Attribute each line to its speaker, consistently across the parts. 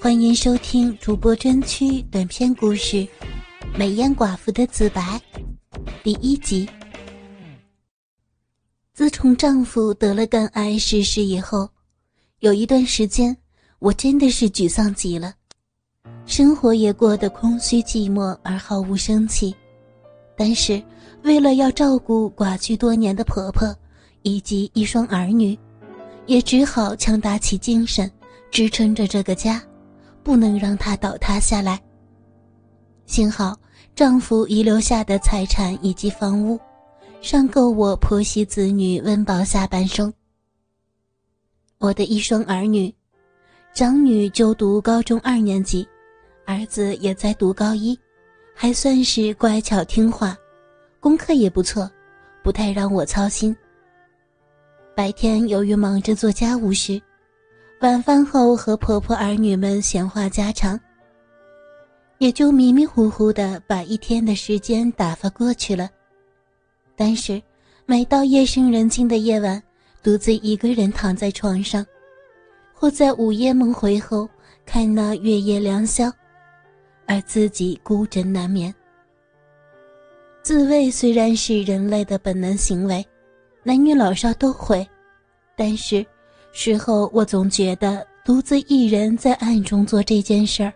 Speaker 1: 欢迎收听主播专区短篇故事《美艳寡妇的自白》第一集。自从丈夫得了肝癌逝世以后，有一段时间我真的是沮丧极了，生活也过得空虚寂寞而毫无生气。但是为了要照顾寡居多年的婆婆以及一双儿女，也只好强打起精神。支撑着这个家，不能让它倒塌下来。幸好丈夫遗留下的财产以及房屋，尚够我婆媳子女温饱下半生。我的一双儿女，长女就读高中二年级，儿子也在读高一，还算是乖巧听话，功课也不错，不太让我操心。白天由于忙着做家务时。晚饭后和婆婆儿女们闲话家常，也就迷迷糊糊的把一天的时间打发过去了。但是，每到夜深人静的夜晚，独自一个人躺在床上，或在午夜梦回后看那月夜良宵，而自己孤枕难眠。自慰虽然是人类的本能行为，男女老少都会，但是。事后，我总觉得独自一人在暗中做这件事儿，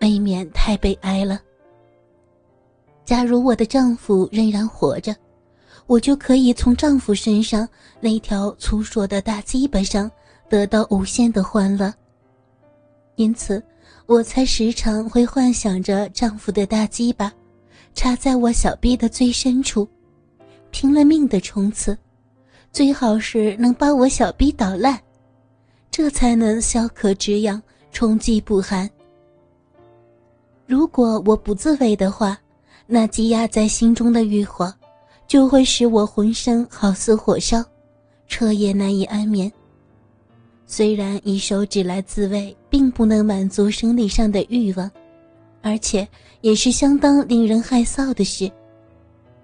Speaker 1: 未免太悲哀了。假如我的丈夫仍然活着，我就可以从丈夫身上那条粗硕的大鸡巴上得到无限的欢乐。因此，我才时常会幻想着丈夫的大鸡巴插在我小臂的最深处，拼了命的冲刺，最好是能把我小臂捣烂。这才能消渴止痒，充饥不寒。如果我不自慰的话，那积压在心中的欲火，就会使我浑身好似火烧，彻夜难以安眠。虽然以手指来自慰并不能满足生理上的欲望，而且也是相当令人害臊的事，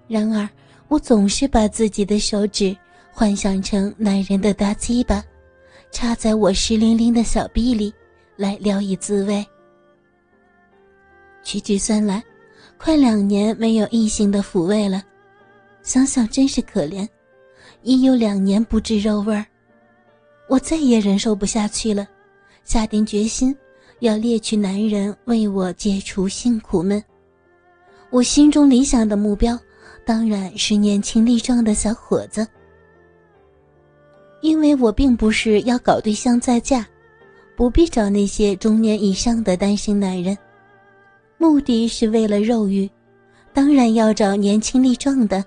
Speaker 1: 然而我总是把自己的手指幻想成男人的大鸡巴。插在我湿淋淋的小臂里，来聊以自慰。屈指算来，快两年没有异性的抚慰了，想想真是可怜。已有两年不知肉味儿，我再也忍受不下去了，下定决心要猎取男人为我解除性苦闷。我心中理想的目标，当然是年轻力壮的小伙子。因为我并不是要搞对象再嫁，不必找那些中年以上的单身男人，目的是为了肉欲，当然要找年轻力壮的，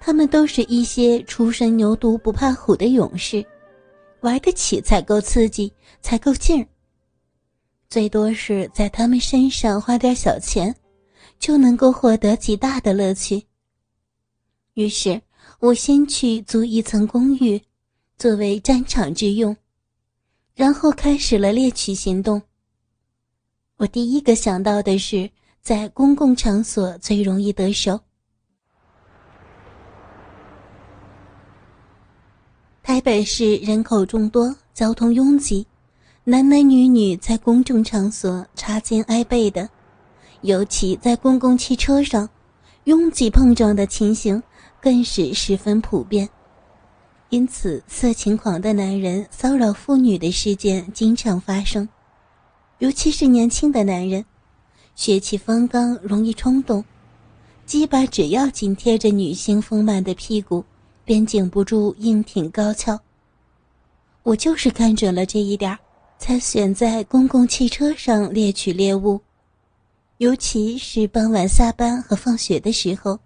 Speaker 1: 他们都是一些初生牛犊不怕虎的勇士，玩得起才够刺激，才够劲儿。最多是在他们身上花点小钱，就能够获得极大的乐趣。于是我先去租一层公寓。作为战场之用，然后开始了猎取行动。我第一个想到的是，在公共场所最容易得手。台北市人口众多，交通拥挤，男男女女在公众场所擦肩挨背的，尤其在公共汽车上，拥挤碰撞的情形更是十分普遍。因此，色情狂的男人骚扰妇女的事件经常发生，尤其是年轻的男人，血气方刚，容易冲动，鸡巴只要紧贴着女性丰满的屁股，便禁不住硬挺高翘。我就是看准了这一点，才选在公共汽车上猎取猎物，尤其是傍晚下班和放学的时候，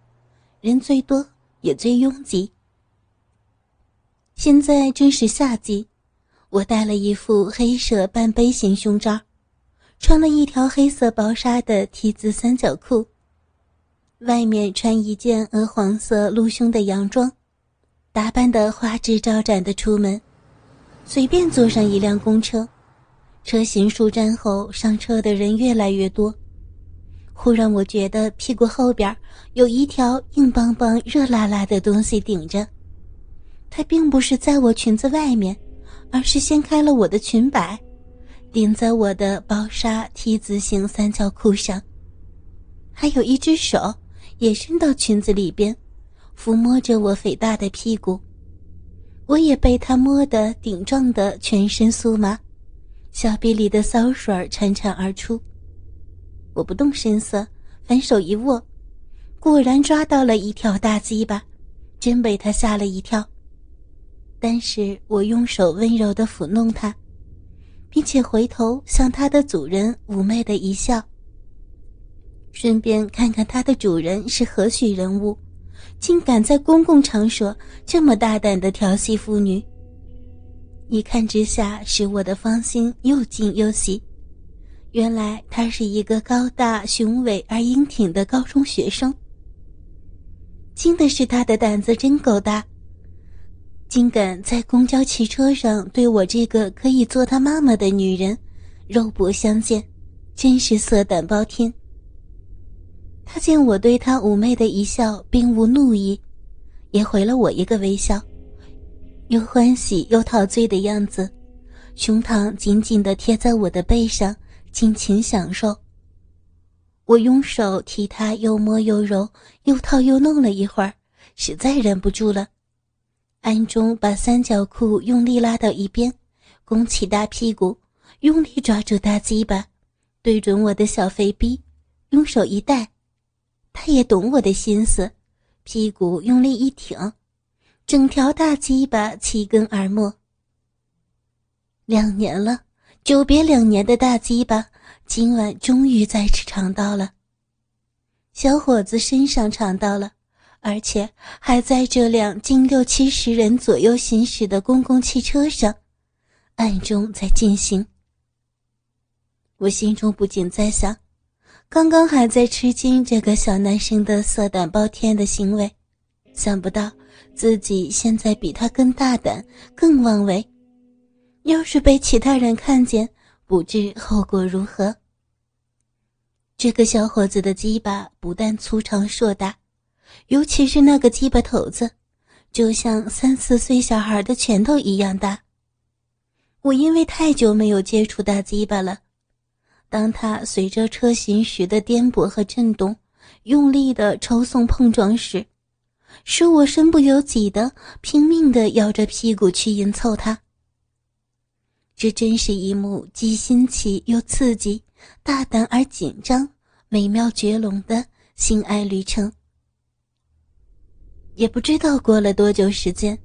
Speaker 1: 人最多也最拥挤。现在正是夏季，我戴了一副黑色半杯型胸罩，穿了一条黑色薄纱的 T 字三角裤，外面穿一件鹅黄色露胸的洋装，打扮得花枝招展的出门，随便坐上一辆公车，车行数站后上车的人越来越多，忽然我觉得屁股后边有一条硬邦邦、热辣辣的东西顶着。他并不是在我裙子外面，而是掀开了我的裙摆，顶在我的薄纱 T 字形三角裤上，还有一只手也伸到裙子里边，抚摸着我肥大的屁股。我也被他摸得顶撞的全身酥麻，小臂里的骚水潺潺而出。我不动声色，反手一握，果然抓到了一条大鸡巴，真被他吓了一跳。但是我用手温柔地抚弄它，并且回头向它的主人妩媚的一笑，顺便看看它的主人是何许人物，竟敢在公共场所这么大胆地调戏妇女。一看之下，使我的芳心又惊又喜。原来他是一个高大雄伟而英挺的高中学生。惊的是他的胆子真够大。竟敢在公交汽车上对我这个可以做他妈妈的女人肉搏相见，真是色胆包天。他见我对他妩媚的一笑，并无怒意，也回了我一个微笑，又欢喜又陶醉的样子，胸膛紧紧地贴在我的背上，尽情享受。我用手替他又摸又揉，又套又弄了一会儿，实在忍不住了。暗中把三角裤用力拉到一边，拱起大屁股，用力抓住大鸡巴，对准我的小肥逼，用手一带。他也懂我的心思，屁股用力一挺，整条大鸡巴齐根而没。两年了，久别两年的大鸡巴，今晚终于再次尝到了。小伙子身上尝到了。而且还在这辆近六七十人左右行驶的公共汽车上，暗中在进行。我心中不禁在想：刚刚还在吃惊这个小男生的色胆包天的行为，想不到自己现在比他更大胆、更妄为。要是被其他人看见，不知后果如何。这个小伙子的鸡巴不但粗长硕大。尤其是那个鸡巴头子，就像三四岁小孩的拳头一样大。我因为太久没有接触大鸡巴了，当他随着车行时的颠簸和震动，用力的抽送碰撞时，使我身不由己的拼命的摇着屁股去迎凑他。这真是一幕既新奇又刺激、大胆而紧张、美妙绝伦的性爱旅程。也不知道过了多久时间，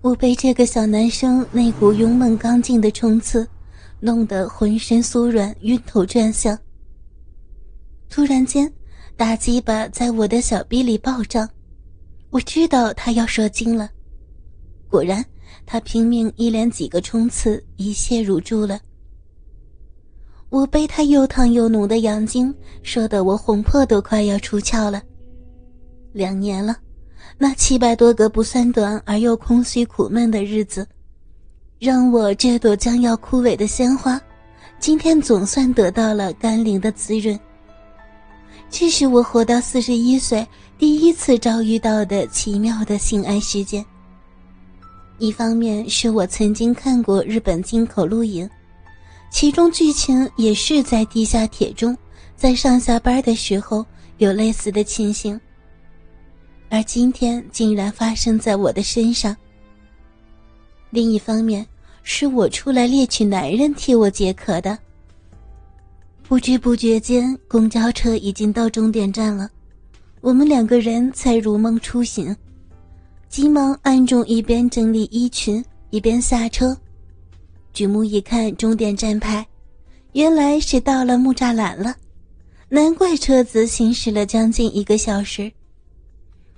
Speaker 1: 我被这个小男生那股勇猛刚劲的冲刺，弄得浑身酥软、晕头转向。突然间，大鸡巴在我的小臂里暴涨，我知道他要射精了。果然，他拼命一连几个冲刺，一泻如注了。我被他又烫又浓的阳精射得我魂魄都快要出窍了。两年了。那七百多个不算短而又空虚苦闷的日子，让我这朵将要枯萎的鲜花，今天总算得到了甘霖的滋润。这是我活到四十一岁第一次遭遇到的奇妙的性爱事件。一方面是我曾经看过日本进口录影，其中剧情也是在地下铁中，在上下班的时候有类似的情形。而今天竟然发生在我的身上。另一方面，是我出来猎取男人替我解渴的。不知不觉间，公交车已经到终点站了，我们两个人才如梦初醒，急忙暗中一边整理衣裙，一边下车。举目一看，终点站牌，原来是到了木栅栏了，难怪车子行驶了将近一个小时。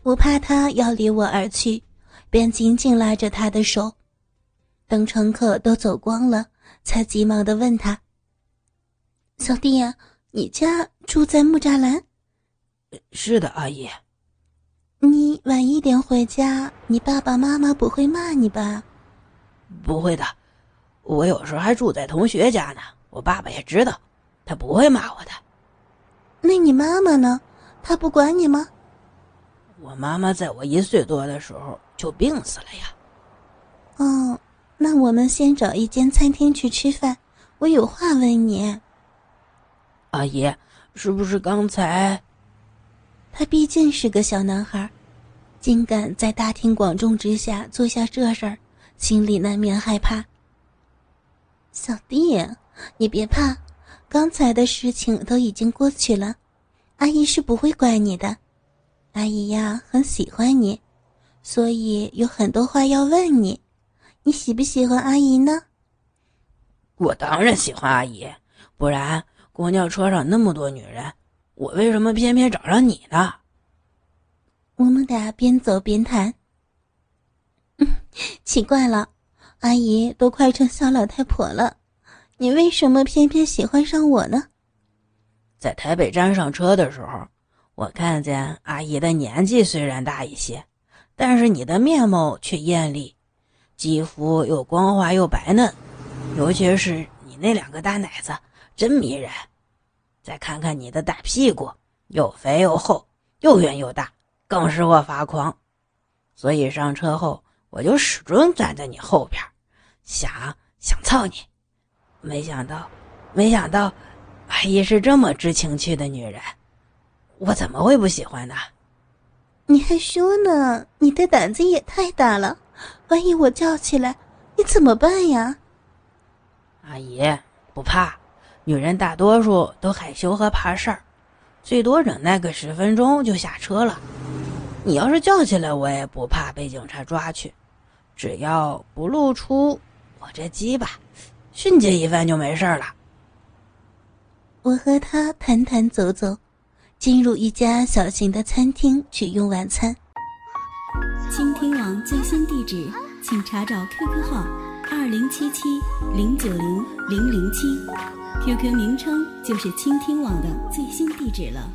Speaker 1: 我怕他要离我而去，便紧紧拉着他的手。等乘客都走光了，才急忙的问他：“小弟呀，你家住在木栅栏？”“
Speaker 2: 是的，阿姨。”“
Speaker 1: 你晚一点回家，你爸爸妈妈不会骂你吧？”“
Speaker 2: 不会的，我有时候还住在同学家呢。我爸爸也知道，他不会骂我的。”“
Speaker 1: 那你妈妈呢？她不管你吗？”
Speaker 2: 我妈妈在我一岁多的时候就病死了呀。
Speaker 1: 哦，那我们先找一间餐厅去吃饭，我有话问你。
Speaker 2: 阿姨，是不是刚才？
Speaker 1: 他毕竟是个小男孩，竟敢在大庭广众之下做下这事儿，心里难免害怕。小弟，你别怕，刚才的事情都已经过去了，阿姨是不会怪你的。阿姨呀，很喜欢你，所以有很多话要问你。你喜不喜欢阿姨呢？
Speaker 2: 我当然喜欢阿姨，不然公交车上那么多女人，我为什么偏偏找上你呢？
Speaker 1: 我们俩边走边谈。嗯，奇怪了，阿姨都快成小老太婆了，你为什么偏偏喜欢上我呢？
Speaker 2: 在台北站上车的时候，我看见阿姨的年纪虽然大一些，但是你的面貌却艳丽。肌肤又光滑又白嫩，尤其是你那两个大奶子，真迷人。再看看你的大屁股，又肥又厚，又圆又大，更使我发狂。所以上车后，我就始终站在你后边，想想操你。没想到，没想到，阿姨是这么知情趣的女人，我怎么会不喜欢呢？
Speaker 1: 你还说呢？你的胆子也太大了。万一我叫起来，你怎么办呀？
Speaker 2: 阿姨不怕，女人大多数都害羞和怕事儿，最多忍耐个十分钟就下车了。你要是叫起来，我也不怕被警察抓去，只要不露出我这鸡巴，训诫一番就没事了。
Speaker 1: 我和他谈谈走走，进入一家小型的餐厅去用晚餐。
Speaker 3: 倾听网最新地址，请查找 QQ 号二零七七零九零零零七，QQ 名称就是倾听网的最新地址了。